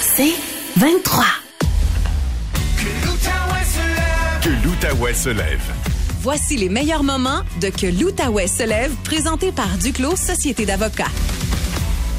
C'est 23. Que l'Outaouais se lève. Voici les meilleurs moments de Que l'Outaouais se lève, présenté par Duclos Société d'avocats.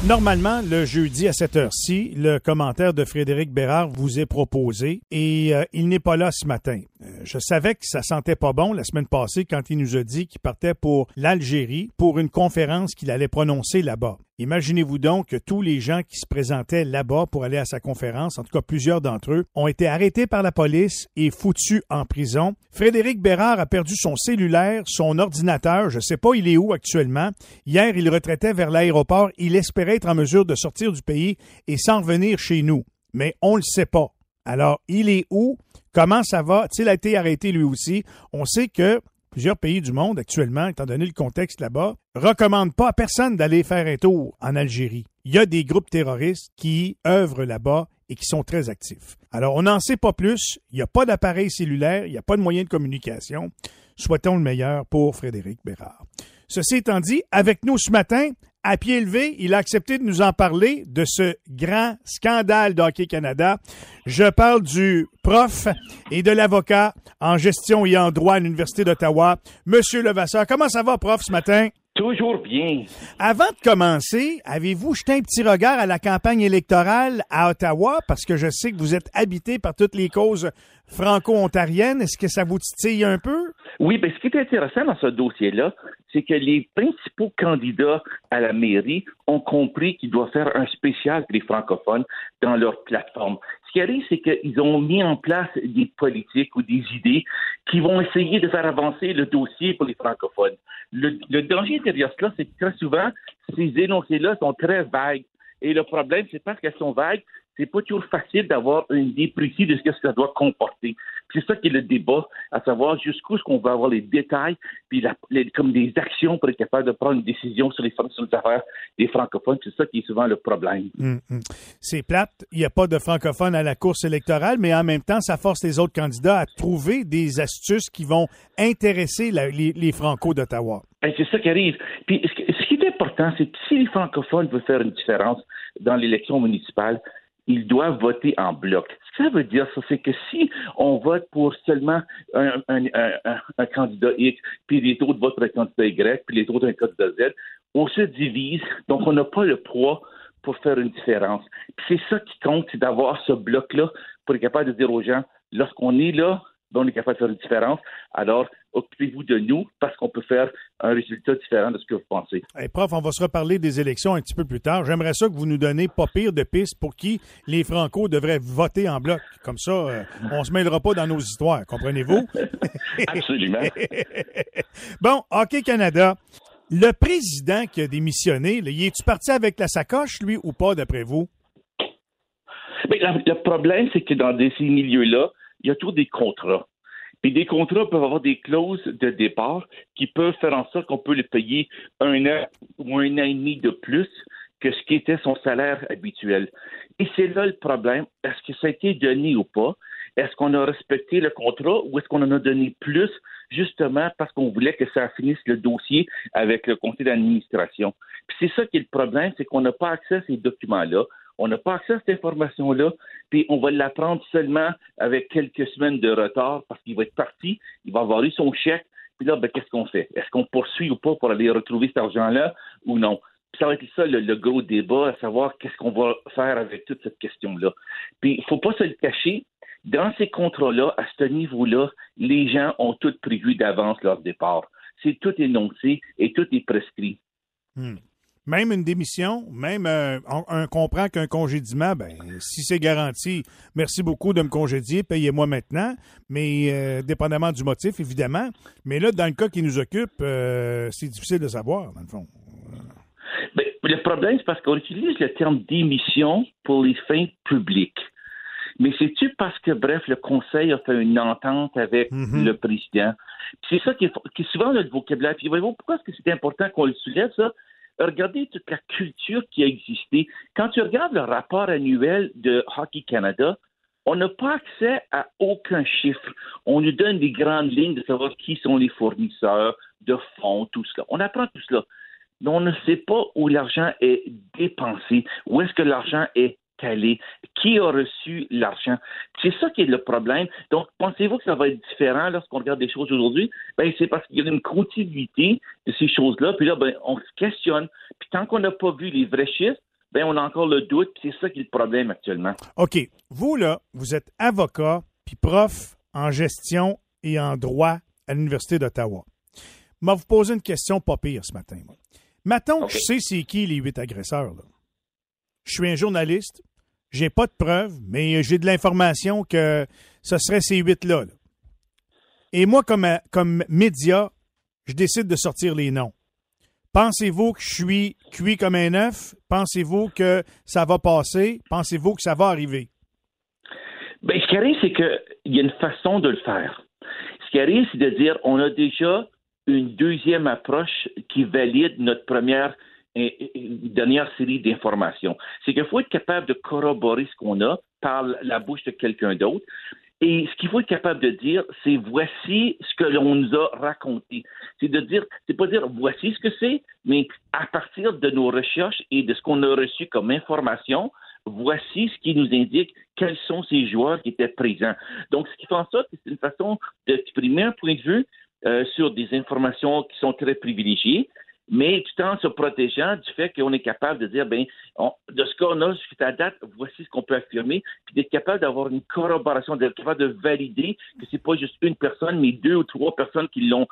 Normalement, le jeudi à cette heure-ci, le commentaire de Frédéric Bérard vous est proposé et euh, il n'est pas là ce matin. Euh, je savais que ça sentait pas bon la semaine passée quand il nous a dit qu'il partait pour l'Algérie pour une conférence qu'il allait prononcer là-bas. Imaginez-vous donc que tous les gens qui se présentaient là-bas pour aller à sa conférence, en tout cas plusieurs d'entre eux, ont été arrêtés par la police et foutus en prison. Frédéric Bérard a perdu son cellulaire, son ordinateur, je sais pas il est où actuellement. Hier, il retraitait vers l'aéroport, il espérait être en mesure de sortir du pays et s'en revenir chez nous. Mais on le sait pas. Alors, il est où? Comment ça va? A-t-il été arrêté lui aussi? On sait que plusieurs pays du monde actuellement, étant donné le contexte là-bas, recommandent pas à personne d'aller faire un tour en Algérie. Il y a des groupes terroristes qui œuvrent là-bas et qui sont très actifs. Alors, on n'en sait pas plus. Il n'y a pas d'appareil cellulaire, il n'y a pas de moyen de communication. Souhaitons le meilleur pour Frédéric Bérard. Ceci étant dit, avec nous ce matin, à pied levé, il a accepté de nous en parler de ce grand scandale d'Hockey Canada. Je parle du prof et de l'avocat en gestion et en droit à l'Université d'Ottawa, Monsieur Levasseur. Comment ça va, prof, ce matin? Toujours bien. Avant de commencer, avez-vous jeté un petit regard à la campagne électorale à Ottawa? Parce que je sais que vous êtes habité par toutes les causes franco-ontariennes. Est-ce que ça vous titille un peu? Oui, bien, ce qui est intéressant dans ce dossier-là, c'est que les principaux candidats à la mairie ont compris qu'ils doivent faire un spécial pour les francophones dans leur plateforme. Ce qui arrive, c'est qu'ils ont mis en place des politiques ou des idées qui vont essayer de faire avancer le dossier pour les francophones. Le, le danger derrière cela, c'est que très souvent, ces énoncés-là sont très vagues. Et le problème, c'est parce qu'elles sont vagues, c'est pas toujours facile d'avoir une idée précise de ce que ça doit comporter. C'est ça qui est le débat, à savoir jusqu'où est-ce qu'on va avoir les détails, puis la, les, comme des actions pour être capable de prendre une décision sur les, sur les affaires des francophones. C'est ça qui est souvent le problème. Hum, hum. C'est plate. Il n'y a pas de francophones à la course électorale, mais en même temps, ça force les autres candidats à trouver des astuces qui vont intéresser la- les, les Franco d'Ottawa. Ben, c'est ça qui arrive. Puis ce qui est important, c'est que si les francophones veulent faire une différence dans l'élection municipale, ils doivent voter en bloc. Ce que ça veut dire, ça, c'est que si on vote pour seulement un, un, un, un- candidat X, puis les autres votent pour un candidat Y, puis les autres un candidat Z, on se divise, donc on n'a pas le poids pour faire une différence. Puis c'est ça qui compte, c'est d'avoir ce bloc-là pour être capable de dire aux gens, lorsqu'on est là, on est capable de faire une différence, alors occupez-vous de nous parce qu'on peut faire un résultat différent de ce que vous pensez. Hey, prof, on va se reparler des élections un petit peu plus tard. J'aimerais ça que vous nous donnez pas pire de pistes pour qui les Franco devraient voter en bloc. Comme ça, euh, on se mêlera pas dans nos histoires, comprenez-vous? Absolument. bon, Hockey Canada. Le président qui a démissionné, là, y est-tu parti avec la sacoche, lui, ou pas, d'après vous? Mais la- le problème, c'est que dans des- ces milieux-là, il y a toujours des contrats. Puis des contrats peuvent avoir des clauses de départ qui peuvent faire en sorte qu'on peut le payer un an ou un an et demi de plus que ce qui était son salaire habituel. Et c'est là le problème. Est-ce que ça a été donné ou pas? Est-ce qu'on a respecté le contrat ou est-ce qu'on en a donné plus justement parce qu'on voulait que ça finisse le dossier avec le conseil d'administration? Puis c'est ça qui est le problème, c'est qu'on n'a pas accès à ces documents-là. On n'a pas accès à cette information-là, puis on va l'apprendre seulement avec quelques semaines de retard parce qu'il va être parti, il va avoir eu son chèque, puis là, ben, qu'est-ce qu'on fait? Est-ce qu'on poursuit ou pas pour aller retrouver cet argent-là ou non? Ça va être ça le, le gros débat, à savoir qu'est-ce qu'on va faire avec toute cette question-là. Puis il faut pas se le cacher, dans ces contrats-là, à ce niveau-là, les gens ont tout prévu d'avance leur départ. C'est tout énoncé et tout est prescrit. Hmm. Même une démission, même euh, on, on comprend qu'un congédiement, ben, si c'est garanti, merci beaucoup de me congédier, payez-moi maintenant, mais euh, dépendamment du motif, évidemment. Mais là, dans le cas qui nous occupe, euh, c'est difficile de savoir, dans le fond. Ben, le problème, c'est parce qu'on utilise le terme démission pour les fins publiques. Mais c'est-tu parce que, bref, le Conseil a fait une entente avec Mhm. le président? Puis C'est ça qui est, qui est souvent notre vocabulaire. Puis voyez-vous, pourquoi est-ce que c'est important qu'on le soulève, ça? Regardez toute la culture qui a existé. Quand tu regardes le rapport annuel de Hockey Canada, on n'a pas accès à aucun chiffre. On nous donne des grandes lignes de savoir qui sont les fournisseurs de fonds, tout cela. On apprend tout cela. Mais on ne sait pas où l'argent est dépensé, où est-ce que l'argent est qui a reçu l'argent. C'est ça qui est le problème. Donc, pensez-vous que ça va être différent lorsqu'on regarde des choses aujourd'hui? Ben, c'est parce qu'il y a une continuité de ces choses-là, puis là, ben, on se questionne. Puis tant qu'on n'a pas vu les vrais chiffres, ben, on a encore le doute, puis c'est ça qui est le problème actuellement. OK. Vous, là, vous êtes avocat, puis prof en gestion et en droit à l'Université d'Ottawa. Je vais vous poser une question pas pire ce matin. Moi. Mettons je sais c'est qui les huit agresseurs. Là. Je suis un journaliste, j'ai pas de preuves, mais j'ai de l'information que ce serait ces huit-là. là. Et moi, comme, comme média, je décide de sortir les noms. Pensez-vous que je suis cuit comme un œuf? Pensez-vous que ça va passer? Pensez-vous que ça va arriver? Ben, ce qui arrive, c'est qu'il y a une façon de le faire. Ce qui arrive, c'est de dire on a déjà une deuxième approche qui valide notre première et dernière série d'informations. C'est qu'il faut être capable de corroborer ce qu'on a par la bouche de quelqu'un d'autre. Et ce qu'il faut être capable de dire, c'est voici ce que l'on nous a raconté. C'est de dire, c'est pas dire voici ce que c'est, mais à partir de nos recherches et de ce qu'on a reçu comme information, voici ce qui nous indique quels sont ces joueurs qui étaient présents. Donc, ce qui fait en sorte c'est une façon d'exprimer un point de vue euh, sur des informations qui sont très privilégiées, mais tout en se protégeant du fait qu'on est capable de dire, ben, de ce qu'on a jusqu'à date, voici ce qu'on peut affirmer, puis d'être capable d'avoir une corroboration, d'être capable de valider que c'est pas juste une personne, mais deux ou trois personnes qui l'ont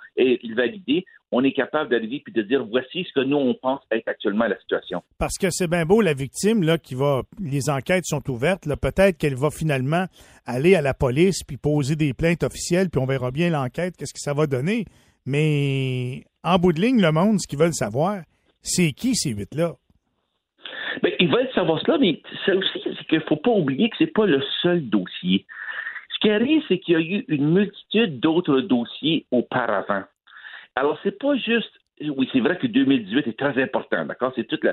validé. On est capable d'arriver puis de dire, voici ce que nous, on pense être actuellement la situation. Parce que c'est bien beau, la victime, là, qui va, les enquêtes sont ouvertes, peut-être qu'elle va finalement aller à la police puis poser des plaintes officielles, puis on verra bien l'enquête, qu'est-ce que ça va donner. Mais en bout de ligne, le monde, ce qu'ils veulent savoir, c'est qui ces huit-là? Bien, ils veulent savoir cela, mais ça aussi, c'est qu'il ne faut pas oublier que ce n'est pas le seul dossier. Ce qui arrive, c'est qu'il y a eu une multitude d'autres dossiers auparavant. Alors, c'est pas juste oui, c'est vrai que 2018 est très important, d'accord? C'est toute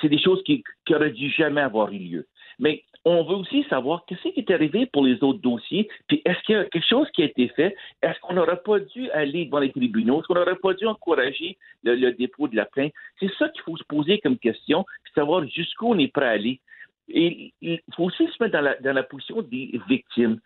c'est des choses qui, qui auraient dû jamais avoir eu lieu. Mais on veut aussi savoir qu'est-ce qui est arrivé pour les autres dossiers, puis est-ce qu'il y a quelque chose qui a été fait? Est-ce qu'on n'aurait pas dû aller devant les tribunaux? Est-ce qu'on n'aurait pas dû encourager le, dépôt de la plainte? C'est ça qu'il faut se poser comme question, savoir jusqu'où on est prêt à aller. Il faut aussi se mettre dans la, position des victimes.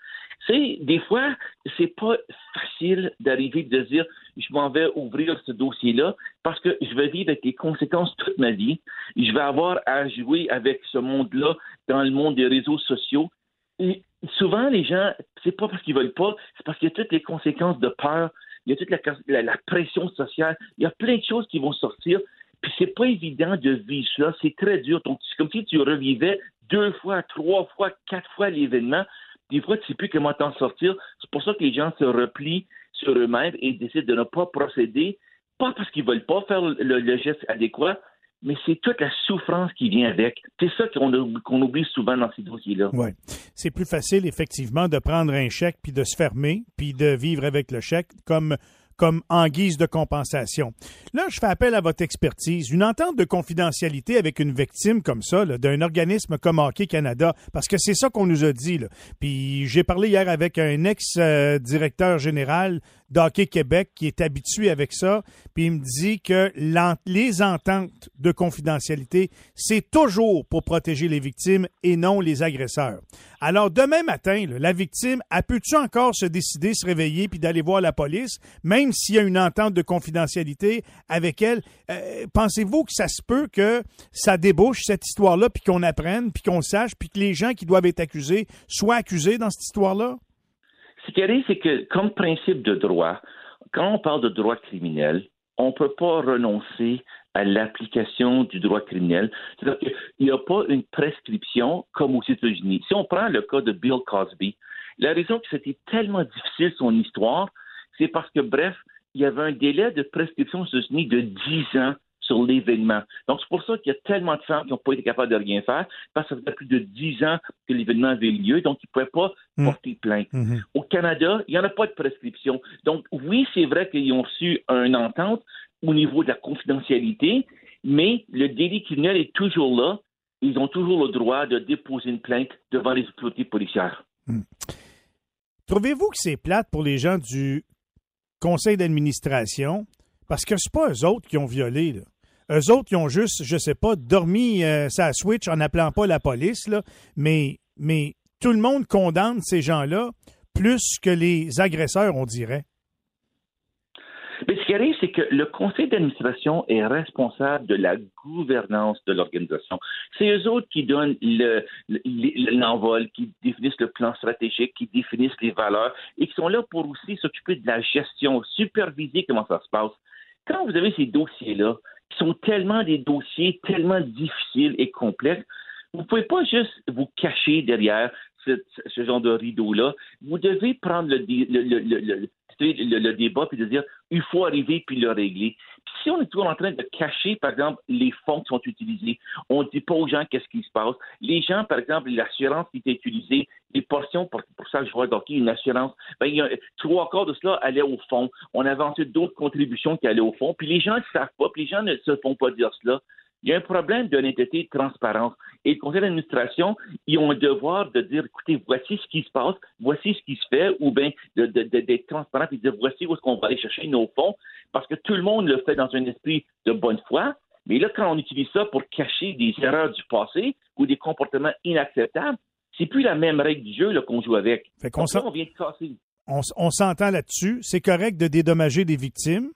Des fois, c'est pas facile d'arriver de dire je m'en vais ouvrir ce dossier-là parce que je vais vivre avec les conséquences toute ma vie. Je vais avoir à jouer avec ce monde-là dans le monde des réseaux sociaux. Et souvent, les gens, c'est pas parce qu'ils veulent pas, c'est parce qu'il y a toutes les conséquences de peur, il y a toute la, pression sociale, il y a plein de choses qui vont sortir. Puis c'est pas évident de vivre ça, c'est très dur. Donc c'est comme si tu revivais deux fois, trois fois, quatre fois l'événement. Des fois, tu sais plus comment t'en sortir. C'est pour ça que les gens se replient sur eux-mêmes et décident de ne pas procéder, pas parce qu'ils veulent pas faire le, geste adéquat, mais c'est toute la souffrance qui vient avec. C'est ça qu'on oublie souvent dans ces dossiers-là. Oui. C'est plus facile, effectivement, de prendre un chèque puis de se fermer, puis de vivre avec le chèque, comme comme en guise de compensation. Là, je fais appel à votre expertise. Une entente de confidentialité avec une victime comme ça, d'un organisme comme Hockey Canada, parce que c'est ça qu'on nous a dit. Puis j'ai parlé hier avec un ex-directeur général d'Hockey Québec qui est habitué avec ça, puis il me dit que les ententes de confidentialité, c'est toujours pour protéger les victimes et non les agresseurs. Alors demain matin, la victime, a peut-tu encore se décider, se réveiller puis d'aller voir la police, même s'il y a une entente de confidentialité avec elle? Euh, pensez-vous que ça se peut que ça débouche cette histoire-là, puis qu'on apprenne, puis qu'on sache, puis que les gens qui doivent être accusés soient accusés dans cette histoire-là? Ce qui arrive, c'est que comme principe de droit, quand on parle de droit criminel, on ne peut pas renoncer à l'application du droit criminel. C'est-à-dire qu'il n'y a pas une prescription comme aux États-Unis. Si on prend le cas de Bill Cosby, la raison que c'était tellement difficile son histoire, c'est parce que, bref, il y avait un délai de prescription aux États-Unis de 10 ans sur l'événement. Donc, c'est pour ça qu'il y a tellement de femmes qui n'ont pas été capables de rien faire, parce que ça faisait plus de dix ans que l'événement avait lieu, donc ils ne pouvaient pas mm. porter plainte. Mm-hmm. Au Canada, il n'y en a pas de prescription. Donc, oui, c'est vrai qu'ils ont reçu une entente au niveau de la confidentialité, mais le délit criminel est toujours là. Ils ont toujours le droit de déposer une plainte devant les autorités policières. Mm. Trouvez-vous que c'est plate pour les gens du conseil d'administration? Parce que ce pas eux autres qui ont violé. Là. Eux autres, ils ont juste, je sais pas, dormi euh, sa switch en appelant pas la police, là, mais, mais tout le monde condamne ces gens-là plus que les agresseurs, on dirait. Mais ce qui arrive, c'est que le conseil d'administration est responsable de la gouvernance de l'organisation. C'est eux autres qui donnent l'envol, qui définissent le plan stratégique, qui définissent les valeurs et qui sont là pour aussi s'occuper de la gestion, superviser comment ça se passe. Quand vous avez ces dossiers-là, sont tellement des dossiers tellement difficiles et complexes, vous ne pouvez pas juste vous cacher derrière ce, genre de rideau-là. Vous devez prendre le, débat puis de dire il faut arriver puis le régler. Puis si on est toujours en train de cacher, par exemple, les fonds qui sont utilisés, on ne dit pas aux gens qu'est-ce qui se passe. Les gens, par exemple, l'assurance qui était utilisée, les portions, pour, ça que je vois donc une assurance, ben, il y trois quarts de cela allait au fond. On avait ensuite d'autres contributions qui allaient au fond. Puis les gens ne savent pas, puis les gens ne se font pas dire cela il y a un problème d'honnêteté de transparence. Et le conseil d'administration, ils ont un devoir de dire, écoutez, voici ce qui se passe, voici ce qui se fait, ou bien d'être transparent et de dire, voici où est-ce qu'on va aller chercher nos fonds, parce que tout le monde le fait dans un esprit de bonne foi. Mais là, quand on utilise ça pour cacher des erreurs du passé ou des comportements inacceptables, c'est plus la même règle du jeu qu'on joue avec. Fait on, vient de casser. on s'entend là-dessus. C'est correct de dédommager des victimes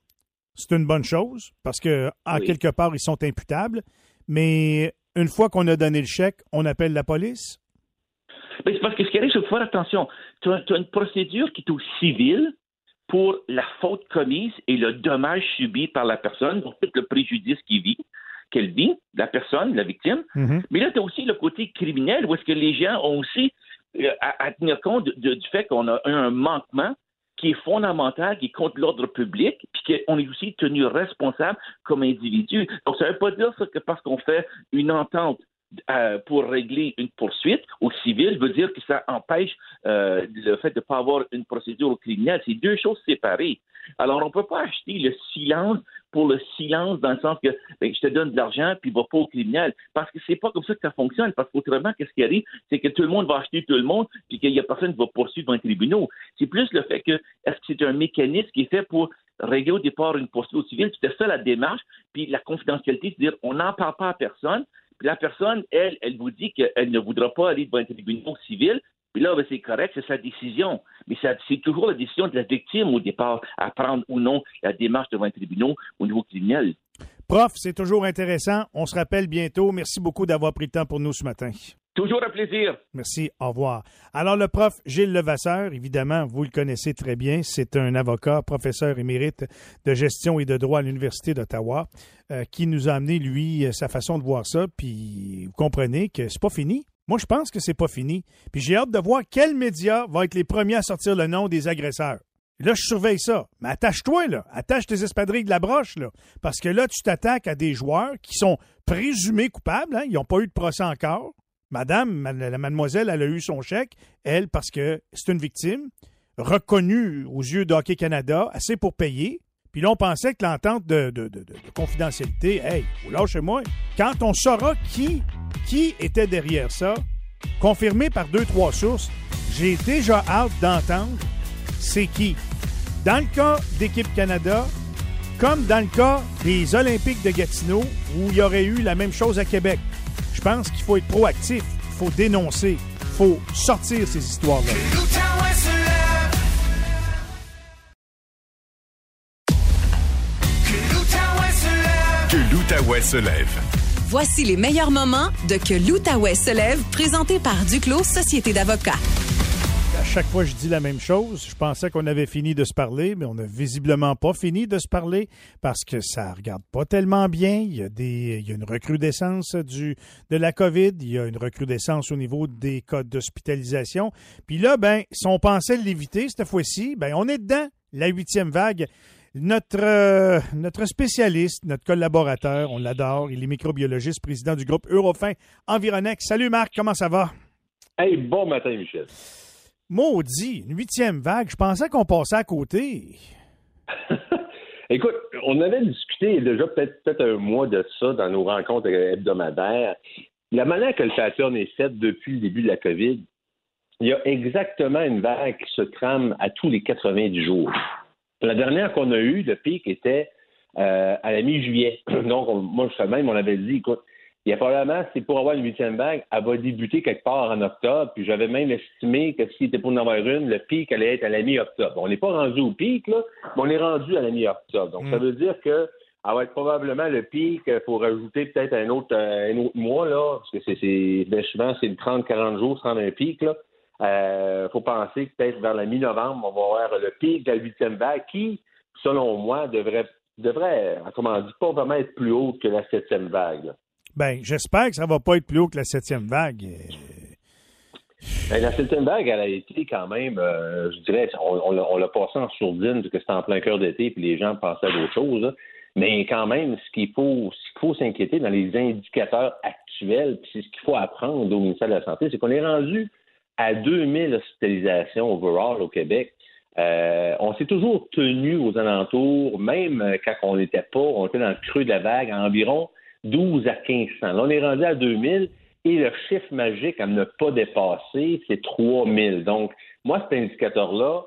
c'est une bonne chose parce que, en quelque part, ils sont imputables. Mais une fois qu'on a donné le chèque, on appelle la police? Ben, c'est parce que ce qui arrive, c'est qu'il faut faire attention. Tu as, une procédure qui est au civil pour la faute commise et le dommage subi par la personne, donc tout le préjudice qu'il vit, qu'elle vit, la personne, la victime. Mm-hmm. Mais là, tu as aussi le côté criminel où est-ce que les gens ont aussi euh, à, tenir compte du fait qu'on a un manquement qui est fondamental, qui est contre l'ordre public, puis qu'on est aussi tenu responsable comme individu. Donc, ça ne veut pas dire que parce qu'on fait une entente euh, pour régler une poursuite au civil veut dire que ça empêche euh, le fait de ne pas avoir une procédure criminelle. C'est deux choses séparées. Alors, on ne peut pas acheter le silence pour le silence dans le sens que ben, je te donne de l'argent puis va pas au criminel. Parce que c'est pas comme ça que ça fonctionne. Parce qu'autrement, qu'est-ce qui arrive? C'est que tout le monde va acheter tout le monde puis qu'il y a personne qui va poursuivre dans les tribunaux. C'est plus le fait que est-ce que c'est un mécanisme qui est fait pour régler au départ une poursuite au civil? C'était ça la démarche. Puis la confidentialité, c'est-à-dire on n'en parle pas à personne. Puis la personne, elle, elle vous dit qu'elle ne voudra pas aller devant un tribunal civil, puis là, ben, c'est correct, c'est sa décision. Mais c'est toujours la décision de la victime au départ à prendre ou non la démarche devant un tribunal au niveau criminel. Prof, c'est toujours intéressant. On se rappelle bientôt. Merci beaucoup d'avoir pris le temps pour nous ce matin. Toujours un plaisir. Merci. Au revoir. Alors, le prof Gilles Levasseur, évidemment, vous le connaissez très bien. C'est un avocat, professeur émérite de gestion et de droit à l'Université d'Ottawa, euh, qui nous a amené, lui, sa façon de voir ça. Puis, vous comprenez que c'est pas fini. Moi, je pense que c'est pas fini. Puis j'ai hâte de voir quels médias vont être les premiers à sortir le nom des agresseurs. là, je surveille ça. Mais attache-toi, là. Attache tes espadrilles de la broche, là. Parce que là, tu t'attaques à des joueurs qui sont présumés coupables. Hein. Ils n'ont pas eu de procès encore. Madame, la mademoiselle, elle a eu son chèque, elle, parce que c'est une victime, reconnue aux yeux d'Hockey Canada, assez pour payer. Puis là, on pensait que l'entente de, confidentialité, hey, lâchez-moi. Quand on saura qui, qui était derrière ça, confirmé par deux, trois sources, j'ai déjà hâte d'entendre c'est qui. Dans le cas d'Équipe Canada, comme dans le cas des Olympiques de Gatineau, où il y aurait eu la même chose à Québec. Je pense qu'il faut être proactif, il faut dénoncer, il faut sortir ces histoires-là. l'Outaouais se lève. Voici les meilleurs moments de Que l'Outaouais se lève, présenté par Duclos Société d'avocats. À chaque fois, je dis la même chose. Je pensais qu'on avait fini de se parler, mais on n'a visiblement pas fini de se parler parce que ça regarde pas tellement bien. Il y a, une recrudescence de la COVID. Il y a une recrudescence au niveau des codes d'hospitalisation. Puis là, ben, si on pensait l'éviter cette fois-ci, ben, on est dedans. La huitième vague. Notre, euh, notre spécialiste, notre collaborateur, on l'adore, il est microbiologiste, président du groupe Eurofin Environex. Salut Marc, comment ça va? Hey, bon matin, Michel. Maudit, une huitième vague, je pensais qu'on passait à côté. Écoute, on avait discuté déjà peut-être peut un mois de ça dans nos rencontres hebdomadaires. La manière que le pattern est fait depuis le début de la COVID, il y a exactement une vague qui se trame à tous les 90 jours. La dernière qu'on a eue, le pic était euh, à la mi-juillet. Donc, on- moi, je même, on avait dit, écoute, il y a probablement, c'est pour avoir une huitième vague, elle va débuter quelque part en octobre. Puis j'avais même estimé que s'il était pour en avoir une, le pic allait être à la mi-octobre. On n'est pas rendu au pic, là, mais on est rendu à la mi-octobre. Donc, ça veut dire que elle va être probablement le pic euh, pour rajouter peut-être un autre, euh, un autre mois, là, parce que c'est, c'est bien souvent, c'est le 30-40 jours sans un pic, là. Euh, faut penser que peut-être vers la mi-novembre, on va avoir le pic de la huitième vague qui, selon moi, devrait, devrait, comment on dit, pas vraiment être plus haute que la septième vague. Ben, j'espère que ça va pas être plus haut que la septième vague. Euh, Ben, la septième vague, elle a été quand même, euh, je dirais, on, on l'a- on l'a passé en sourdine parce que c'était en plein cœur d'été puis les gens pensaient à d'autres choses. là. Mais quand même, ce qu'il faut, ce qu'il faut s'inquiéter dans les indicateurs actuels, puis c'est ce qu'il faut apprendre au ministère de la Santé, c'est qu'on est rendu à 2000 hospitalisations overall au Québec. Euh, on s'est toujours tenu aux alentours, même euh, quand on n'était pas, on était dans le creux de la vague, à environ 12 à 1500. Là, on est rendu à 2000 et le chiffre magique à ne pas dépasser, c'est 3000. Donc, moi, cet indicateur-là,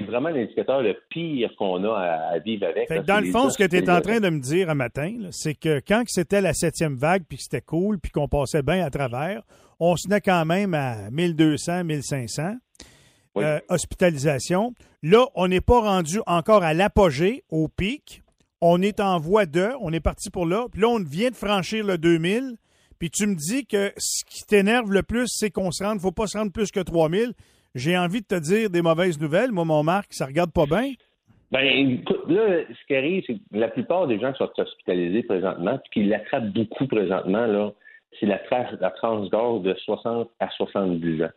c'est vraiment l'indicateur le pire qu'on a à, à vivre avec. Fait dans le fond, ce que tu es en train de me dire un matin, c'est que quand c'était la septième vague, puis que c'était cool, puis qu'on passait bien à travers, on se tenait quand même à 1200, 1500 Oui. euh, hospitalisations. Là, on n'est pas rendu encore à l'apogée, au pic. On est en voie de, on est parti pour là. Puis là, on vient de franchir le 2000. Puis tu me dis que ce qui t'énerve le plus, c'est qu'on se rende, faut pas se rendre plus que 3000. J'ai envie de te dire des mauvaises nouvelles. Moi, mon Marc, ça regarde pas bien. Ben, écoute, là, ce qui arrive, c'est que la plupart des gens qui sont hospitalisés présentement, puis qui l'attrapent beaucoup présentement, là, c'est la, tra- la tranche de 60 à 70 ans.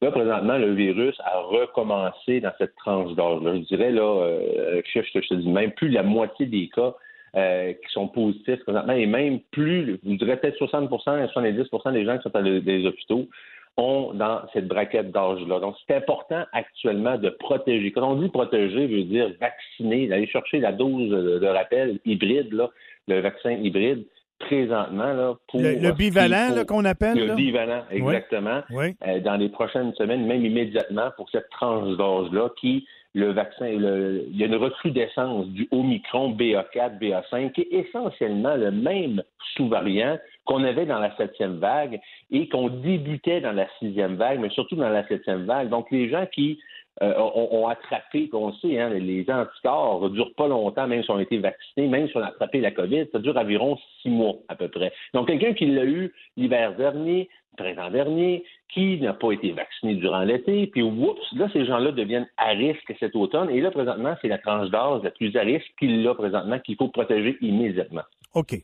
Là, présentement, le virus a recommencé dans cette tranche d'âge-là. Je dirais, là, euh, je, je te dis, même plus la moitié des cas euh, qui sont positifs présentement, et même plus, je dirais peut-être 60 à 70 des gens qui sont dans les, les hôpitaux ont dans cette braquette d'âge-là. Donc, c'est important actuellement de protéger. Quand on dit protéger, veut dire vacciner, d'aller chercher la dose de, rappel hybride, là, le vaccin hybride, présentement, là, pour... Le, le bivalent là, qu'on appelle. Le là? bivalent, exactement. Oui. Euh, dans les prochaines semaines, même immédiatement, pour cette tranche d'âge-là, qui, le vaccin, il y a une recrudescence du Omicron BA4, BA5, qui est essentiellement le même sous-variant qu'on avait dans la septième vague et qu'on débutait dans la sixième vague, mais surtout dans la septième vague. Donc, les gens qui euh, ont, ont attrapé, qu'on sait, hein, les anticorps ne durent pas longtemps, même si on a été vaccinés, même si on a attrapé la COVID, ça dure environ six mois à peu près. Donc, quelqu'un qui l'a eu l'hiver dernier, printemps dernier, qui n'a pas été vacciné durant l'été, puis oups, là, ces gens-là deviennent à risque cet automne. Et là, présentement, c'est la tranche d'âge la plus à risque qu'il a présentement qu'il faut protéger immédiatement. OK.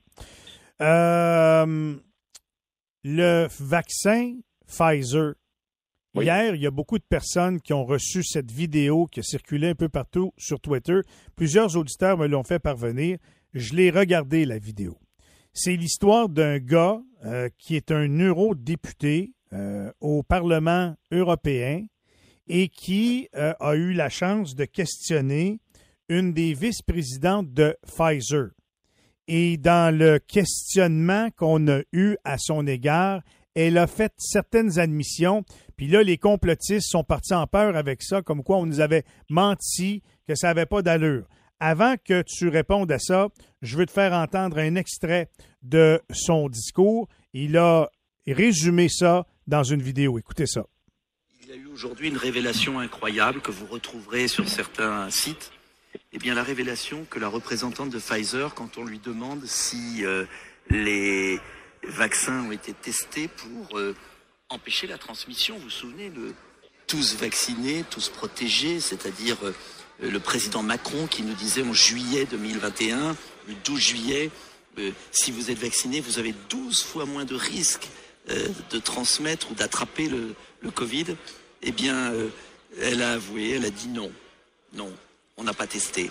Euh, le vaccin Pfizer. Oui. Hier, il y a beaucoup de personnes qui ont reçu cette vidéo qui a circulé un peu partout sur Twitter. Plusieurs auditeurs me l'ont fait parvenir. Je l'ai regardé, la vidéo. C'est l'histoire d'un gars euh, qui est un eurodéputé euh, au Parlement européen et qui euh, a eu la chance de questionner une des vice-présidentes de Pfizer. Et dans le questionnement qu'on a eu à son égard, elle a fait certaines admissions. Puis là, les complotistes sont partis en peur avec ça, comme quoi on nous avait menti, que ça n'avait pas d'allure. Avant que tu répondes à ça, je veux te faire entendre un extrait de son discours. Il a résumé ça dans une vidéo. Écoutez ça. Il y a eu aujourd'hui une révélation incroyable que vous retrouverez sur certains sites. Eh bien, la révélation que la représentante de Pfizer, quand on lui demande si euh, les vaccins ont été testés pour euh, empêcher la transmission, vous vous souvenez, le tous vaccinés, tous protégés, c'est-à-dire euh, le président Macron qui nous disait en juillet 2021, le 12 juillet, si vous êtes vacciné, vous avez 12 fois moins de risques de transmettre ou d'attraper le, Covid. Eh bien, euh, elle a avoué, elle a dit non. Non, on n'a pas testé.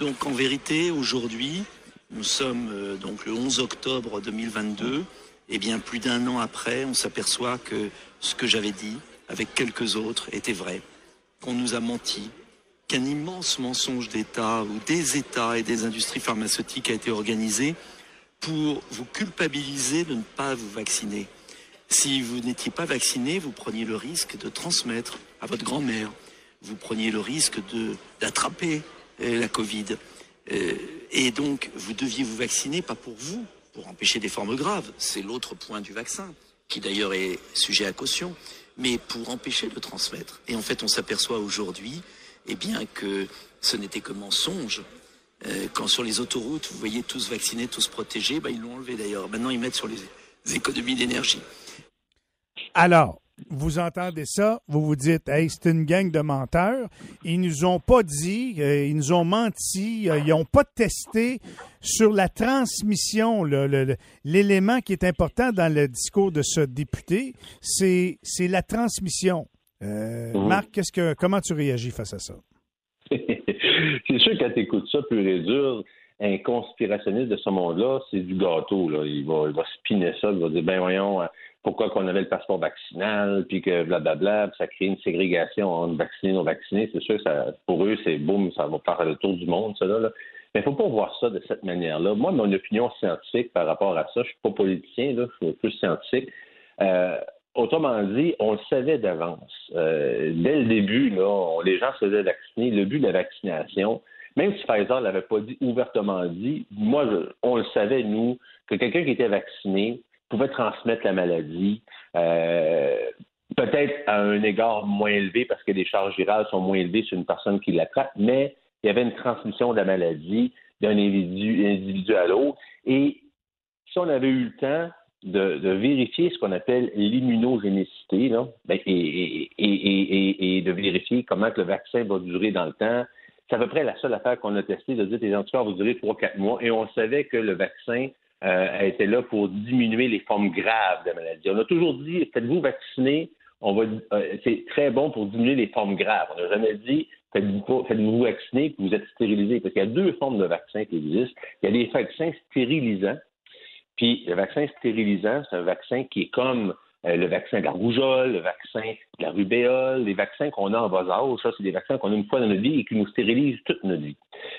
Donc en vérité, aujourd'hui, nous sommes euh, donc le 11 octobre 2022. Et bien plus d'un an après, on s'aperçoit que ce que j'avais dit, avec quelques autres, était vrai. Qu'on nous a menti, qu'un immense mensonge d'État ou des États et des industries pharmaceutiques a été organisé pour vous culpabiliser de ne pas vous vacciner. Si vous n'étiez pas vacciné, vous preniez le risque de transmettre à votre grand-mère. Vous preniez le risque d'attraper euh, la Covid. Euh, et donc, vous deviez vous vacciner, pas pour vous, pour empêcher des formes graves. C'est l'autre point du vaccin, qui d'ailleurs est sujet à caution, mais pour empêcher de transmettre. Et en fait, on s'aperçoit aujourd'hui, eh bien, que ce n'était que mensonge. Euh, quand sur les autoroutes, vous voyez tous vaccinés, tous protégés, bah, ils l'ont enlevé d'ailleurs. Maintenant, ils mettent sur les économies d'énergie. Alors, vous entendez ça, vous vous dites, hey, c'est une gang de menteurs. Ils nous ont pas dit, euh, ils nous ont menti, euh, ils n'ont pas testé sur la transmission. L'élément qui est important dans le discours de ce député, c'est la transmission. Euh. Marc, qu'est-ce que, comment tu réagis face à ça? c'est sûr, quand tu écoutes ça pur et dur, un conspirationniste de ce monde-là, c'est du gâteau. Là. Il, va, il va spinner ça, il va dire ben voyons, pourquoi qu'on avait le passeport vaccinal, puis que blablabla, puis ça crée une ségrégation entre vaccinés et non vaccinés. C'est sûr que ça, pour eux, c'est boum, ça va faire le tour du monde, ça là. Mais il ne faut pas voir ça de cette manière-là. Moi, mon opinion scientifique par rapport à ça, je ne suis pas politicien, là, je suis plus scientifique. Euh, autrement dit, on le savait d'avance. Euh, dès le début, là, les gens se faisaient vacciner. Le but de la vaccination, même si Pfizer ne l'avait pas dit ouvertement dit, moi, on le savait, nous, que quelqu'un qui était vacciné pouvait transmettre la maladie. euh, Peut-être à un égard moins élevé parce que les charges virales sont moins élevées sur une personne qui l'attrape, mais il y avait une transmission de la maladie d'un individu, individu à l'autre. Et si on avait eu le temps de, vérifier ce qu'on appelle l'immunogénicité, ben, et de vérifier comment que le vaccin va durer dans le temps, c'est à peu près la seule affaire qu'on a testée, de dire que les anticorps vont durer 3-4 mois, et on savait que le vaccin euh, était là pour diminuer les formes graves de la maladie. On a toujours dit, faites-vous vacciner, euh, c'est très bon pour diminuer les formes graves. On n'a jamais dit, faites-vous, vacciner que vous êtes stérilisé, parce qu'il y a deux formes de vaccins qui existent. Il y a des vaccins stérilisants, puis le vaccin stérilisant, c'est un vaccin qui est comme le vaccin de la rougeole, le vaccin de la rubéole, les vaccins qu'on a en bas âge, ça, c'est des vaccins qu'on a une fois dans notre vie et qui nous stérilisent toute notre vie.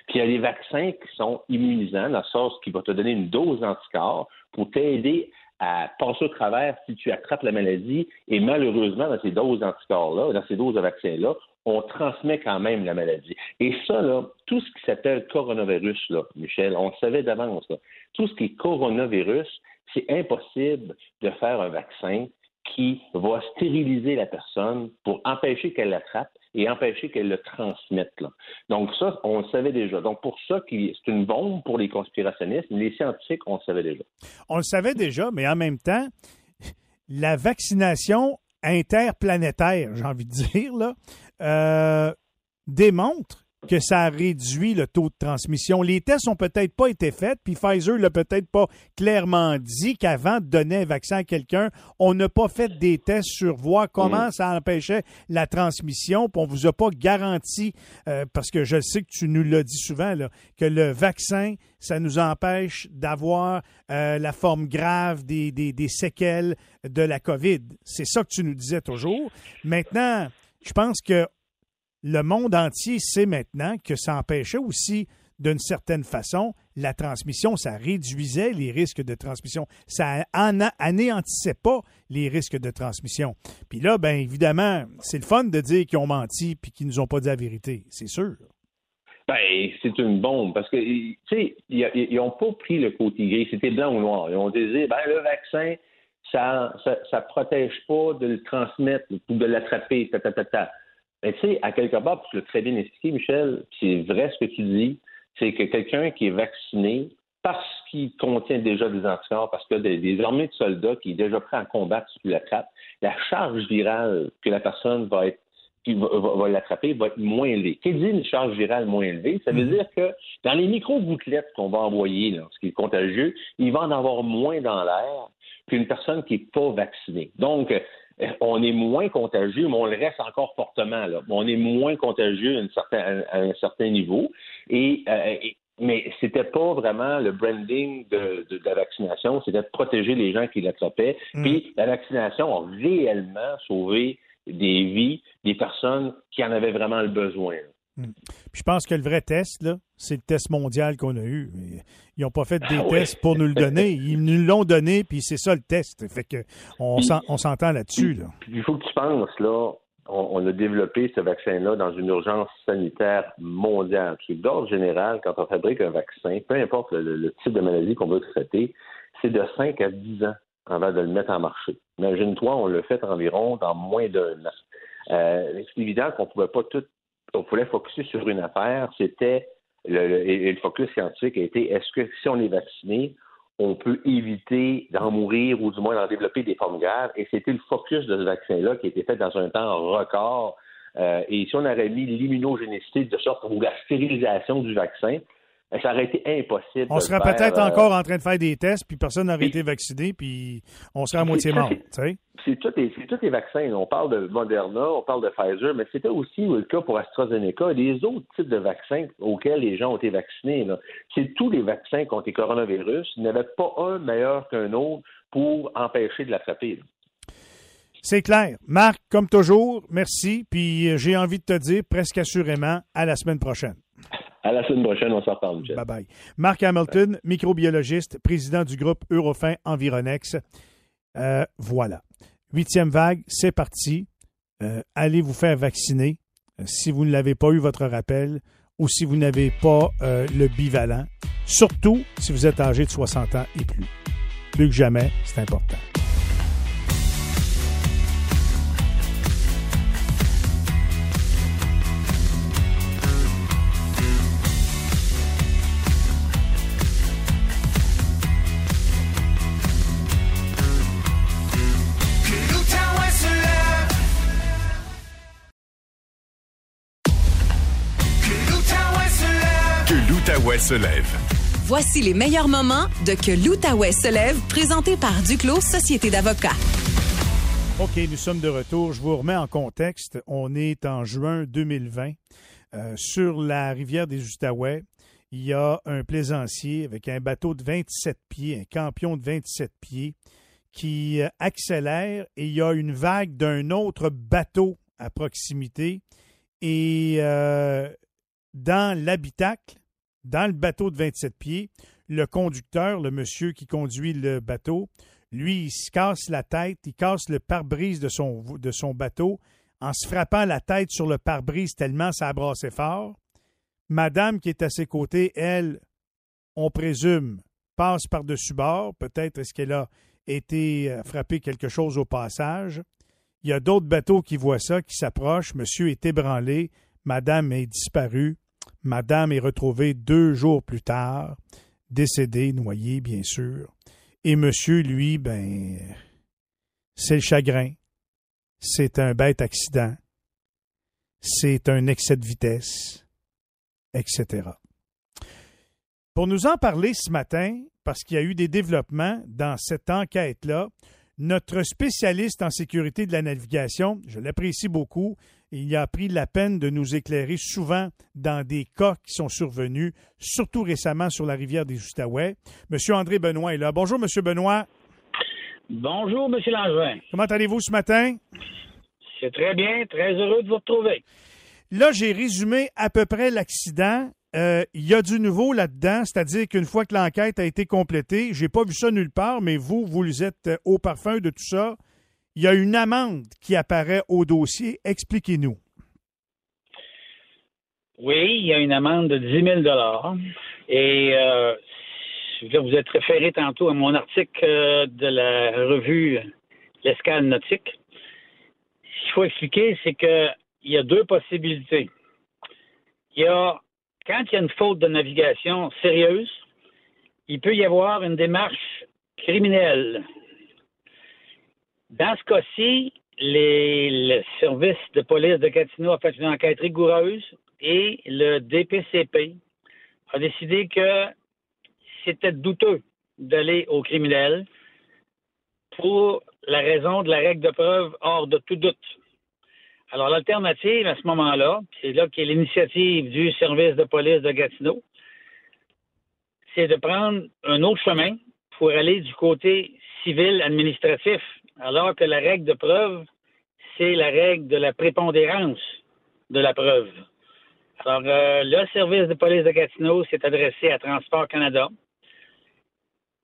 Puis il y a des vaccins qui sont immunisants, dans le sens qui va te donner une dose d'anticorps pour t'aider à passer au travers si tu attrapes la maladie. Et malheureusement, dans ces doses d'anticorps-là, dans ces doses de vaccins-là, on transmet quand même la maladie. Et ça, tout ce qui s'appelle coronavirus, là, Michel, on le savait d'avance. Tout ce qui est coronavirus, c'est impossible de faire un vaccin qui va stériliser la personne pour empêcher qu'elle l'attrape et empêcher qu'elle le transmette. Donc ça, on le savait déjà. Donc pour ça, c'est une bombe pour les conspirationnistes, mais les scientifiques, on le savait déjà. On le savait déjà, mais en même temps, la vaccination interplanétaire, j'ai envie de dire, là, euh, démontre que ça réduit le taux de transmission. Les tests ont peut-être pas été faits, puis Pfizer l'a peut-être pas clairement dit qu'avant de donner un vaccin à quelqu'un, on n'a pas fait des tests sur voir comment ça empêchait la transmission, puis on vous a pas garanti, euh, parce que je sais que tu nous l'as dit souvent, là, que le vaccin, ça nous empêche d'avoir euh, la forme grave des, des, des séquelles de la COVID. C'est ça que tu nous disais toujours. Maintenant, je pense que le monde entier sait maintenant que ça empêchait aussi, d'une certaine façon, la transmission. Ça réduisait les risques de transmission. Ça anéantissait pas les risques de transmission. Puis là, bien évidemment, c'est le fun de dire qu'ils ont menti puis qu'ils nous ont pas dit la vérité. C'est sûr. Ben, c'est une bombe parce que, tu sais, ils n'ont pas pris le côté gris. C'était blanc ou noir. Ils ont dit, ben, le vaccin, ça, ça protège pas de le transmettre ou de l'attraper, ta, ta, ta, ta. Mais tu sais, à quelque part, tu l'as très bien expliqué, Michel, c'est vrai ce que tu dis, c'est que quelqu'un qui est vacciné, parce qu'il contient déjà des anticorps, parce qu'il y a des, des armées de soldats qui est déjà prêt à combattre si tu l'attrapes, la charge virale que la personne va être qui va, va- va l'attraper va être moins élevée. Qui dit une charge virale moins élevée, ça veut dire que dans les micro-gouttelettes qu'on va envoyer, là, ce qui est contagieux, il va en avoir moins dans l'air qu'une personne qui n'est pas vaccinée. Donc, on est moins contagieux, mais on le reste encore fortement. Là. On est moins contagieux à un certain, à un certain niveau. Et, euh, et- mais c'était pas vraiment le branding de, de- de la vaccination, c'était de protéger les gens qui l'attrapaient. Puis la vaccination a réellement sauvé des vies, des personnes qui en avaient vraiment le besoin. là. Puis je pense que le vrai test, là, c'est le test mondial qu'on a eu. Ils n'ont pas fait des Ah ouais. tests pour nous le donner. Ils nous l'ont donné, puis c'est ça le test. Fait que on s'entend là-dessus. Là. Il faut que tu penses, là, on, on a développé ce vaccin-là dans une urgence sanitaire mondiale. Puis d'ordre général, quand on fabrique un vaccin, peu importe le, le type de maladie qu'on veut traiter, c'est de 5 à 10 ans avant de le mettre en marché. Imagine-toi, on le fait environ dans moins d'un an. Euh, c'est évident qu'on pouvait pas tout, on pouvait focuser sur une affaire. C'était le, focus scientifique a été est-ce que si on est vacciné, on peut éviter d'en mourir ou du moins d'en développer des formes graves? Et c'était le focus de ce vaccin-là qui a été fait dans un temps record. Euh, et si on avait mis l'immunogénicité de sorte ou la stérilisation du vaccin, ça aurait été impossible. On serait peut-être euh, encore en train de faire des tests, puis personne n'aurait été vacciné, puis on serait à moitié mort. c'est- tous les, les vaccins. On parle de Moderna, on parle de Pfizer, mais c'était aussi le cas pour AstraZeneca et les autres types de vaccins auxquels les gens ont été vaccinés. C'est tous les vaccins contre les coronavirus. Il n'y avait pas un meilleur qu'un autre pour empêcher de l'attraper. C'est clair. Marc, comme toujours, merci. Puis euh, j'ai envie de te dire presque assurément à la semaine prochaine. À la semaine prochaine, on s'en reparle. Bye bye. Marc Hamilton, microbiologiste, président du groupe Eurofin Environex. Euh, voilà. Huitième vague, c'est parti. Euh, allez vous faire vacciner euh, si vous ne l'avez pas eu votre rappel ou si vous n'avez pas euh, le bivalent. Surtout si vous êtes âgé de 60 ans et plus. Plus que jamais, c'est important. Se lève. Voici les meilleurs moments de Que l'Outaouais se lève, présenté par Duclos Société d'avocats. OK, nous sommes de retour. Je vous remets en contexte. On est en juin 2020. Euh, sur la rivière des Outaouais, il y a un plaisancier avec un bateau de 27 pieds, un campion de 27 pieds, qui euh, accélère et il y a une vague d'un autre bateau à proximité. Et euh, dans l'habitacle, dans le bateau de 27 pieds, le conducteur, le monsieur qui conduit le bateau, lui, il se casse la tête, il casse le pare-brise de son, bateau en se frappant la tête sur le pare-brise tellement ça a fort. Madame qui est à ses côtés, elle, on présume, passe par-dessus bord. Peut-être est-ce qu'elle a été euh, frappée quelque chose au passage. Il y a d'autres bateaux qui voient ça, qui s'approchent. Monsieur est ébranlé. Madame est disparue. Madame est retrouvée deux jours plus tard, décédée, noyée, bien sûr. Et monsieur, lui, ben, c'est le chagrin. C'est un bête accident. C'est un excès de vitesse, etc. Pour nous en parler ce matin, parce qu'il y a eu des développements dans cette enquête-là, notre spécialiste en sécurité de la navigation, je l'apprécie beaucoup, il a pris la peine de nous éclairer souvent dans des cas qui sont survenus, surtout récemment sur la rivière des Outaouais. Monsieur André Benoît est là. Bonjour, Monsieur Benoît. Bonjour, M. Langevin. Comment allez-vous ce matin? C'est très bien, très heureux de vous retrouver. Là, j'ai résumé à peu près l'accident. Euh, Il y a du nouveau là-dedans, c'est-à-dire qu'une fois que l'enquête a été complétée, j'ai pas vu ça nulle part, mais vous, vous êtes euh, au parfum de tout ça. Il y a une amende qui apparaît au dossier. Expliquez-nous. Oui, il y a une amende de 10 000 Et euh, vous êtes référé tantôt à mon article euh, de la revue L'Escale nautique. Ce qu'il faut expliquer, c'est qu'il y a deux possibilités. Il y a, quand il y a une faute de navigation sérieuse, il peut y avoir une démarche criminelle. Dans ce cas-ci, le service de police de Gatineau a fait une enquête rigoureuse et le DPCP a décidé que c'était douteux d'aller au criminel pour la raison de la règle de preuve hors de tout doute. Alors, l'alternative à ce moment-là, c'est là qu'est l'initiative du service de police de Gatineau, c'est de prendre un autre chemin pour aller du côté civil administratif, alors que la règle de preuve, c'est la règle de la prépondérance de la preuve. Alors, euh, le service de police de Gatineau s'est adressé à Transport Canada,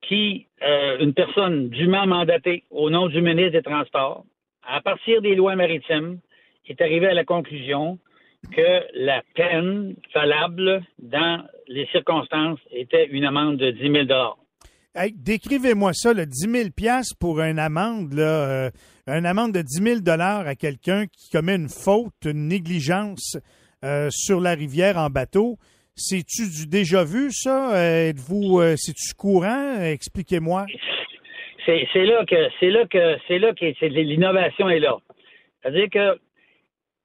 qui, euh, une personne dûment mandatée au nom du ministre des Transports, à partir des lois maritimes, est arrivé à la conclusion que la peine valable dans les circonstances était une amende de 10 000 Hey, décrivez-moi ça, le 10 000 piastres pour une amende, là, euh, une amende de 10 000 dollars à quelqu'un qui commet une faute, une négligence euh, sur la rivière en bateau. C'est-tu du déjà vu, ça? Euh, Êtes-vous, c'est-tu courant? Expliquez-moi. C'est là que c'est là que c'est là que l'innovation est là. C'est-à-dire que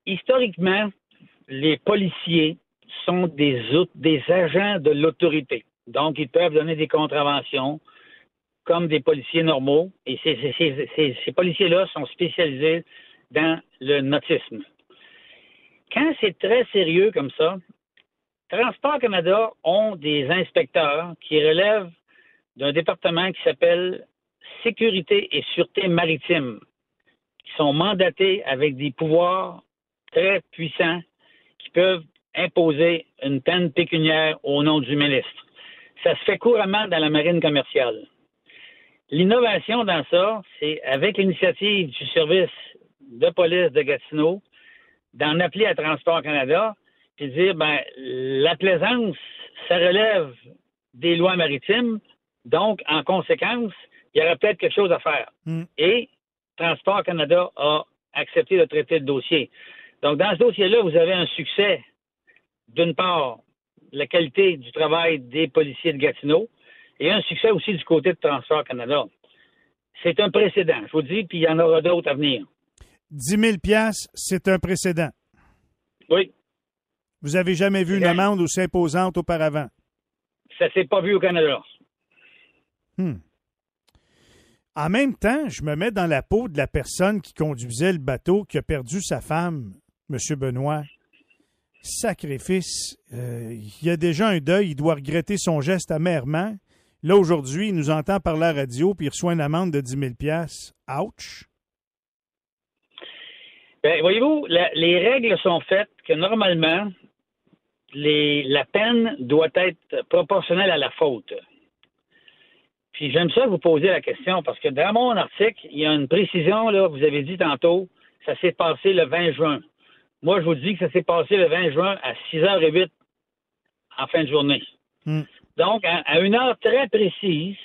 historiquement, les policiers sont des agents de l'autorité. Donc, ils peuvent donner des contraventions comme des policiers normaux. Et ces- ces policiers-là sont spécialisés dans le nautisme. Quand c'est très sérieux comme ça, Transport Canada ont des inspecteurs qui relèvent d'un département qui s'appelle Sécurité et Sûreté maritime, qui sont mandatés avec des pouvoirs très puissants qui peuvent imposer une peine pécuniaire au nom du ministre. Ça se fait couramment dans la marine commerciale. L'innovation dans ça, c'est avec l'initiative du service de police de Gatineau d'en appeler à Transport Canada puis dire ben la plaisance, ça relève des lois maritimes, donc en conséquence, il y aurait peut-être quelque chose à faire. Hmm. Et Transport Canada a accepté de traiter le dossier. Donc dans ce dossier-là, vous avez un succès d'une part la qualité du travail des policiers de Gatineau et un succès aussi du côté de Transport Canada. C'est un précédent, je vous dis, puis il y en aura d'autres à venir. 10 000 piastres, c'est un précédent. Oui, Vous avez jamais vu une amende aussi imposante auparavant? ça s'est pas vu au Canada. Hmm. En même temps, je me mets dans la peau de la personne qui conduisait le bateau, qui a perdu sa femme, M. Benoît. Sacrifice. Euh, il y a déjà un deuil, il doit regretter son geste amèrement. Là, aujourd'hui, il nous entend par la radio, puis il reçoit une amende de 10 000 Ouch! Ben, voyez-vous, les règles sont faites que normalement, la peine doit être proportionnelle à la faute. Puis j'aime ça vous posez la question parce que dans mon article, il y a une précision, là, vous avez dit tantôt, ça s'est passé le 20 juin. Moi, je vous dis que ça s'est passé le 20 juin à 6h08 en fin de journée. Hmm. Donc, à, à une heure très précise,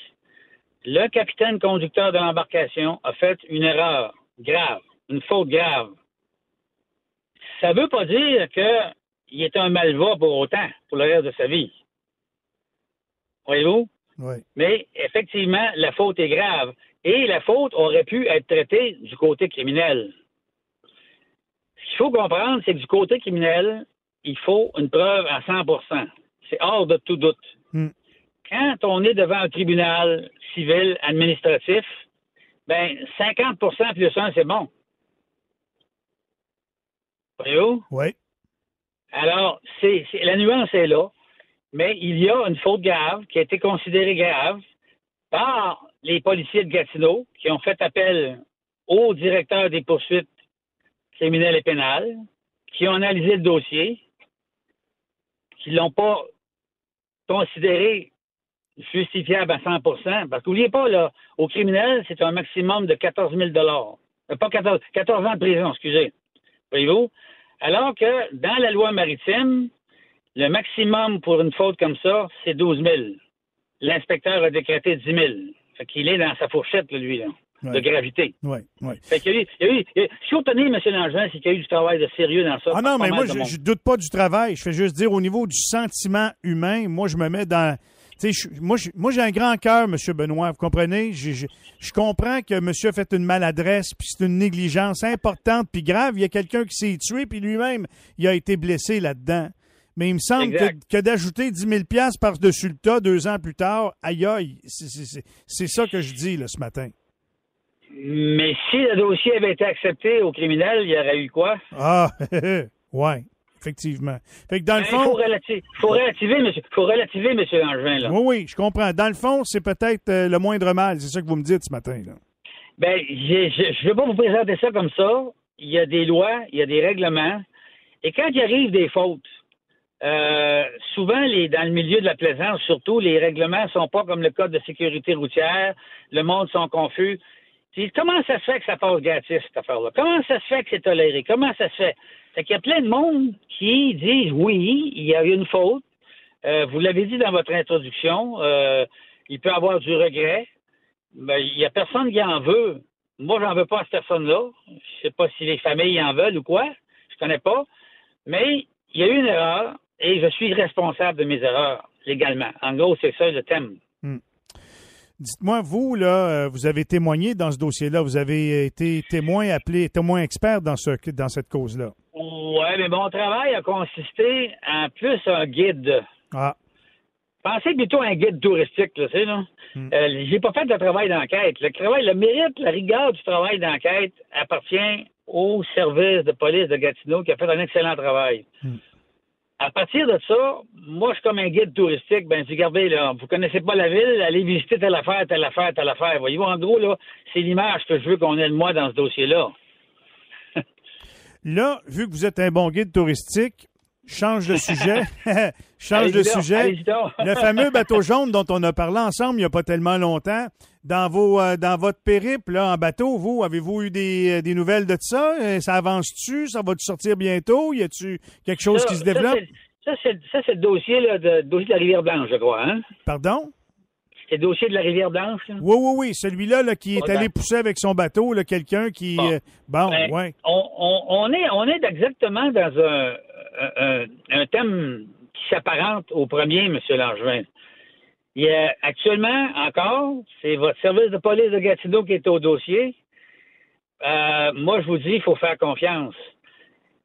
le capitaine conducteur de l'embarcation a fait une erreur grave, une faute grave. Ça ne veut pas dire qu'il est un malva pour autant, pour le reste de sa vie. Voyez-vous? Oui. Mais effectivement, la faute est grave. Et la faute aurait pu être traitée du côté criminel. Qu'il faut comprendre, c'est que du côté criminel, il faut une preuve à 100% C'est hors de tout doute. Hmm. Quand on est devant un tribunal civil administratif, ben 50% plus 1, c'est bon. Voyez-vous? Oui. Alors, c'est- la nuance est là, mais il y a une faute grave qui a été considérée grave par les policiers de Gatineau qui ont fait appel au directeur des poursuites criminelles et pénales, qui ont analysé le dossier, qui ne l'ont pas considéré justifiable à 100% Parce qu'oubliez pas, là, au criminel, c'est un maximum de 14 000 Euh, Pas 14, 14 ans de prison, excusez. Voyez-vous? Alors que dans la loi maritime, le maximum pour une faute comme ça, c'est 12 000. L'inspecteur a décrété 10 000. Fait qu'il est dans sa fourchette, lui, là, de gravité. Oui, oui. Fait qu'il y a eu, il y a eu- il y a- si on tenait, M. Langevin, c'est qu'il y a eu du travail de sérieux dans ça. Ah non, mais moi, je, je doute pas du travail. Je fais juste dire au niveau du sentiment humain, moi, je me mets dans. Je- moi, j'ai un grand cœur, M. Benoît, vous comprenez? Je, je- je comprends que monsieur a fait une maladresse, puis c'est une négligence importante, puis grave. Il y a quelqu'un qui s'est tué, puis lui-même, il a été blessé là-dedans. Mais il me semble que, Exact. que d'ajouter 10 000 par-dessus le tas deux ans plus tard, aïe aïe, c'est ça que je dis là, ce matin. Mais si le dossier avait été accepté au criminel, il y aurait eu quoi? Ah, ouais, effectivement. Fait que dans le Il fond. faut, relati- faut relativer, M. faut relativer, M. Langevin, là. Oui, oui, je comprends. Dans le fond, c'est peut-être euh, le moindre mal. C'est ça que vous me dites ce matin. Là. Ben, je ne vais pas vous présenter ça comme ça. Il y a des lois, il y a des règlements. Et quand il arrive des fautes, euh, souvent, les, dans le milieu de la plaisance, surtout, les règlements sont pas comme le code de sécurité routière. Le monde sont confus. Comment ça se fait que ça passe gratis, cette affaire-là? Comment ça se fait que c'est toléré? Comment ça se fait? Fait qu'il y a plein de monde qui disent oui, il y a une faute. Euh, vous l'avez dit dans votre introduction, euh, il peut avoir du regret. Ben, il y a personne qui en veut. Moi, j'en veux pas à cette personne-là. Je sais pas si les familles en veulent ou quoi. Je connais pas. Mais il y a eu une erreur et je suis responsable de mes erreurs légalement. En gros, c'est ça le thème. Dites-moi, vous, là, euh, vous avez témoigné dans ce dossier-là. Vous avez été témoin appelé, témoin expert dans, ce, dans cette cause-là. Ouais, mais mon travail a consisté en plus un guide. Ah, Pensez plutôt à un guide touristique, là, tu sais, là. Hmm. Euh, j'ai pas fait de travail d'enquête. Le travail, le mérite, la rigueur du travail d'enquête appartient au service de police de Gatineau qui a fait un excellent travail. Hmm. À partir de ça, moi, je suis comme un guide touristique. Ben, je dis, regardez, là, vous connaissez pas la ville, allez visiter telle affaire, telle affaire, telle affaire. Voyez-vous, en gros, là, c'est l'image que je veux qu'on ait de moi dans ce dossier-là. Là, vu que vous êtes un bon guide touristique, change de sujet. change de sujet. Le fameux bateau jaune dont on a parlé ensemble il n'y a pas tellement longtemps. Dans vos euh, dans votre périple là, en bateau, vous, avez-vous eu des, euh, des nouvelles de ça? Euh, Ça avance-tu? Ça va-tu sortir bientôt? Y a-tu quelque chose Ça, qui se développe? Ça, c'est le dossier, là, de, dossier de la Rivière-Blanche, je crois, hein? Pardon? C'est le dossier de la Rivière-Blanche? Oui, oui, oui. Celui-là là, qui est allé pousser avec son bateau, quelqu'un qui. Bon. euh, Bon, Ben, ouais. on, on- on est, on est exactement dans un, un, un thème qui s'apparente au premier, M. Langevin. Il y a actuellement encore, c'est votre service de police de Gatineau qui est au dossier. Euh, moi, je vous dis, il faut faire confiance.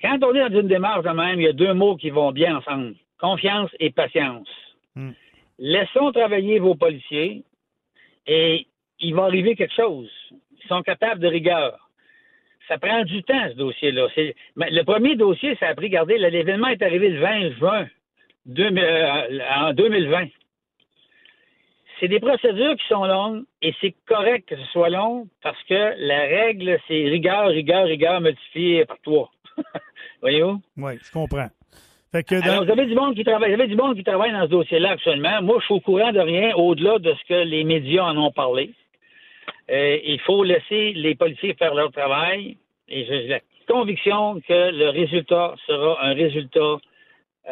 Quand on est dans une démarche de même, il y a deux mots qui vont bien ensemble. Confiance et patience. Hmm. Laissons travailler vos policiers et il va arriver quelque chose. Ils sont capables de rigueur. Ça prend du temps, ce dossier-là. Le premier dossier, ça a pris, regardez, l'événement est arrivé le 20 juin 2000, en 2020. C'est des procédures qui sont longues et c'est correct que ce soit long parce que la règle, c'est rigueur, rigueur, rigueur multiplié par trois. Voyez-vous? Oui, je comprends. Fait que dans- Alors, vous avez du monde qui travaille, vous avez du monde qui travaille dans ce dossier-là actuellement. Moi, je suis au courant de rien au-delà de ce que les médias en ont parlé. Euh, il faut laisser les policiers faire leur travail et j'ai la conviction que le résultat sera un résultat euh,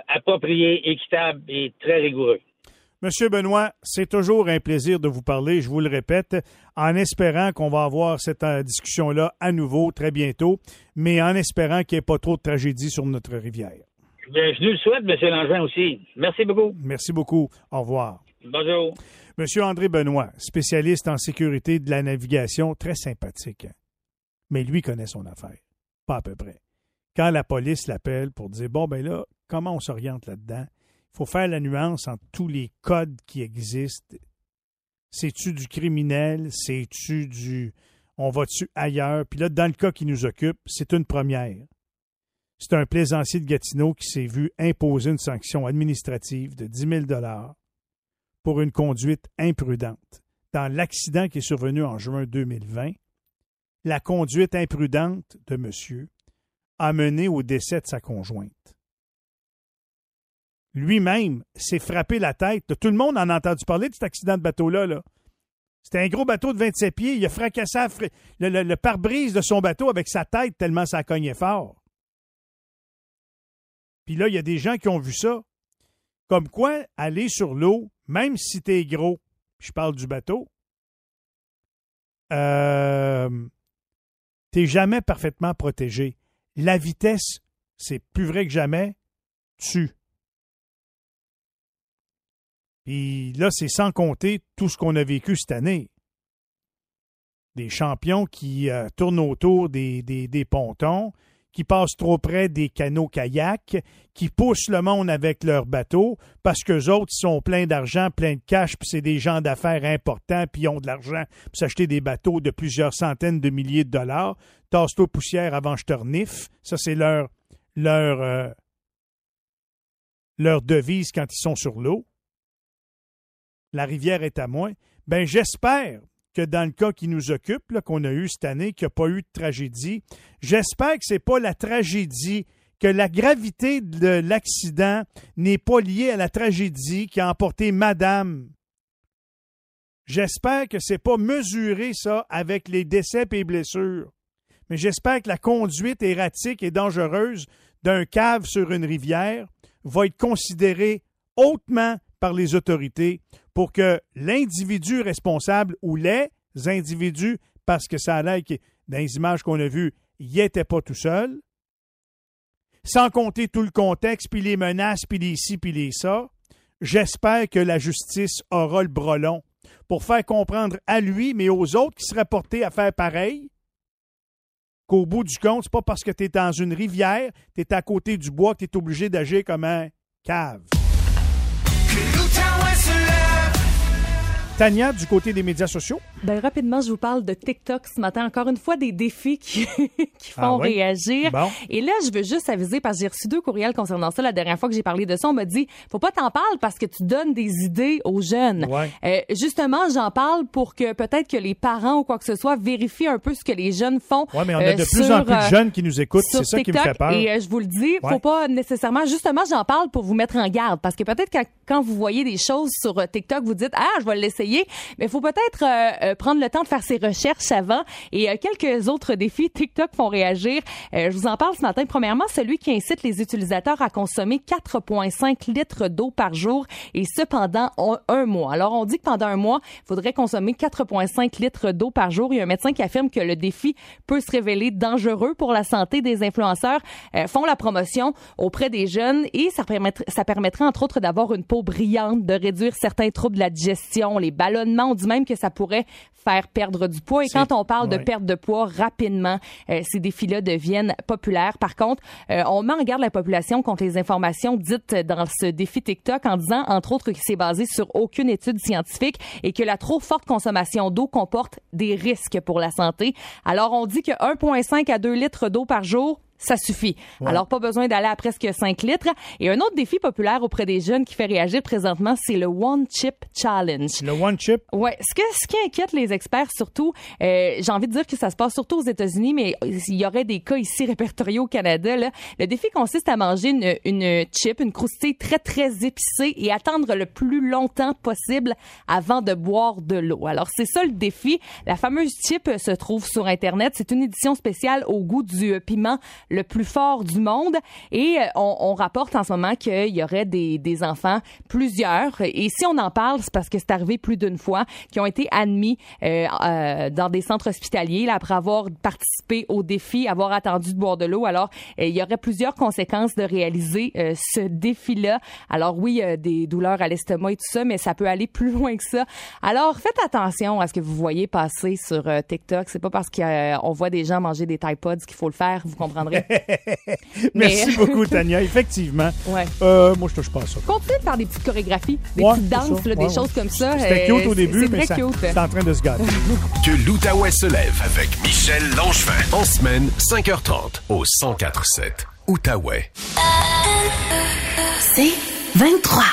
approprié, équitable et très rigoureux. Monsieur Benoît, c'est toujours un plaisir de vous parler, je vous le répète, en espérant qu'on va avoir cette euh, discussion-là à nouveau très bientôt, mais en espérant qu'il n'y ait pas trop de tragédies sur notre rivière. Bien, je nous le souhaite, M. Langevin aussi. Merci beaucoup. Merci beaucoup. Au revoir. Bonjour. Monsieur André Benoît, spécialiste en sécurité de la navigation, très sympathique. Mais lui connaît son affaire. Pas à peu près. Quand la police l'appelle pour dire Bon, ben là, comment on s'oriente là-dedans? Il faut faire la nuance entre tous les codes qui existent. C'est-tu du criminel? C'est-tu du. On va-tu ailleurs? Puis là, dans le cas qui nous occupe, c'est une première. C'est un plaisancier de Gatineau qui s'est vu imposer une sanction administrative de 10 000 pour une conduite imprudente. Dans l'accident qui est survenu en juin 2020, la conduite imprudente de monsieur a mené au décès de sa conjointe. Lui-même s'est frappé la tête. Tout le monde en a entendu parler de cet accident de bateau-là. Là. C'était un gros bateau de 27 pieds. Il a fracassé le pare-brise de son bateau avec sa tête tellement ça cognait fort. Puis là, il y a des gens qui ont vu ça. Comme quoi, aller sur l'eau, même si t'es gros, je parle du bateau, euh, t'es jamais parfaitement protégé. La vitesse, c'est plus vrai que jamais, tue. Puis là, c'est sans compter tout ce qu'on a vécu cette année. Des champions qui euh, tournent autour des, pontons, qui passent trop près des canaux kayaks, qui poussent le monde avec leurs bateaux parce qu'eux autres, ils sont pleins d'argent, pleins de cash, puis c'est des gens d'affaires importants, puis ils ont de l'argent pour s'acheter des bateaux de plusieurs centaines de milliers de dollars. Tasse-toi poussière avant je te. Ça, c'est leur, leur, euh, leur devise quand ils sont sur l'eau. La rivière est à moi. Ben, j'espère que dans le cas qui nous occupe, qu'on a eu cette année, qu'il n'y a pas eu de tragédie, j'espère que ce n'est pas la tragédie, que la gravité de l'accident n'est pas liée à la tragédie qui a emporté Madame J'espère que c'est pas mesuré, ça, avec les décès et les blessures. Mais j'espère que la conduite erratique et dangereuse d'un cave sur une rivière va être considérée hautement par les autorités pour que l'individu responsable ou les individus, parce que ça a l'air que dans les images qu'on a vues, il n'était pas tout seul, sans compter tout le contexte, puis les menaces, puis les ci, puis les ça, j'espère que la justice aura le brelon pour faire comprendre à lui, mais aux autres qui seraient portés à faire pareil, qu'au bout du compte, c'est pas parce que tu es dans une rivière, tu es à côté du bois que tu es obligé d'agir comme un cave. Que l'Outaouais se lève. Tania, du côté des médias sociaux, Ben, rapidement, je vous parle de TikTok ce matin. Encore une fois, des défis qui, qui font Ah oui? réagir. Bon. Et là, je veux juste aviser, parce que j'ai reçu deux courriels concernant ça la dernière fois que j'ai parlé de ça. On m'a dit, faut pas t'en parler parce que tu donnes des idées aux jeunes. Ouais. Euh, justement, j'en parle pour que peut-être que les parents ou quoi que ce soit vérifient un peu ce que les jeunes font. ouais, mais on a euh, de plus sur, en plus de euh, jeunes qui nous écoutent, c'est ça qui me fait peur. Et euh, je vous le dis, Ouais. faut pas nécessairement. Justement, j'en parle pour vous mettre en garde parce que peut-être quand, quand vous voyez des choses sur euh, TikTok, vous dites ah je vais l'essayer, mais faut peut-être euh, euh, prendre le temps de faire ses recherches avant. Et euh, quelques autres défis TikTok font réagir. Euh, je vous en parle ce matin. Premièrement, celui qui incite les utilisateurs à consommer 4,5 litres d'eau par jour et ce pendant un, mois. Alors on dit que pendant un mois, il faudrait consommer 4,5 litres d'eau par jour. Il y a un médecin qui affirme que le défi peut se révéler dangereux pour la santé des influenceurs. euh, font la promotion auprès des jeunes et ça permettrait, ça permettrait entre autres d'avoir une peau brillante, de réduire certains troubles de la digestion, ballonnements. On dit même que ça pourrait faire perdre du poids. Et quand on parle de perte de poids rapidement, euh, ces défis-là deviennent populaires. Par contre, euh, on met en garde la population contre les informations dites dans ce défi TikTok en disant, entre autres, que c'est basé sur aucune étude scientifique et que la trop forte consommation d'eau comporte des risques pour la santé. Alors, on dit que 1,5 à 2 litres d'eau par jour, ça suffit. Alors, pas besoin d'aller à presque 5 litres. Et un autre défi populaire auprès des jeunes qui fait réagir présentement, c'est le One Chip Challenge. Le One Chip, Ouais, ce que ce qui inquiète les experts surtout, euh, j'ai envie de dire que ça se passe surtout aux États-Unis, mais il y aurait des cas ici répertoriés au Canada. Là. Le défi consiste à manger une, une chip, une croustille très très épicée et attendre le plus longtemps possible avant de boire de l'eau. Alors c'est ça le défi. La fameuse chip se trouve sur internet. C'est une édition spéciale au goût du piment le plus fort du monde et euh, on, on rapporte en ce moment qu'il y aurait des, des enfants, plusieurs, et si on en parle, c'est parce que c'est arrivé plus d'une fois, qui ont été admis euh, euh, dans des centres hospitaliers là, après avoir participé au défi, avoir attendu de boire de l'eau. Alors, euh, il y aurait plusieurs conséquences de réaliser euh, ce défi-là. Alors oui, des douleurs à l'estomac et tout ça, mais ça peut aller plus loin que ça. Alors, faites attention à ce que vous voyez passer sur TikTok. C'est pas parce qu'on voit des gens manger des Tide Pods qu'il faut le faire, vous comprendrez. merci Mais- beaucoup, Tania. Effectivement, Ouais. euh, moi, je touche pas à ça. Continuez de faire des petites chorégraphies, des Ouais, petites danses, là, des Ouais, choses ouais. comme ça. C'était Euh, cute au début, mais ça, c'est en train de se gâter. Que l'Outaouais se lève avec Michel Langevin. En semaine, 5h30 au 1047. Outaouais. C'est 23.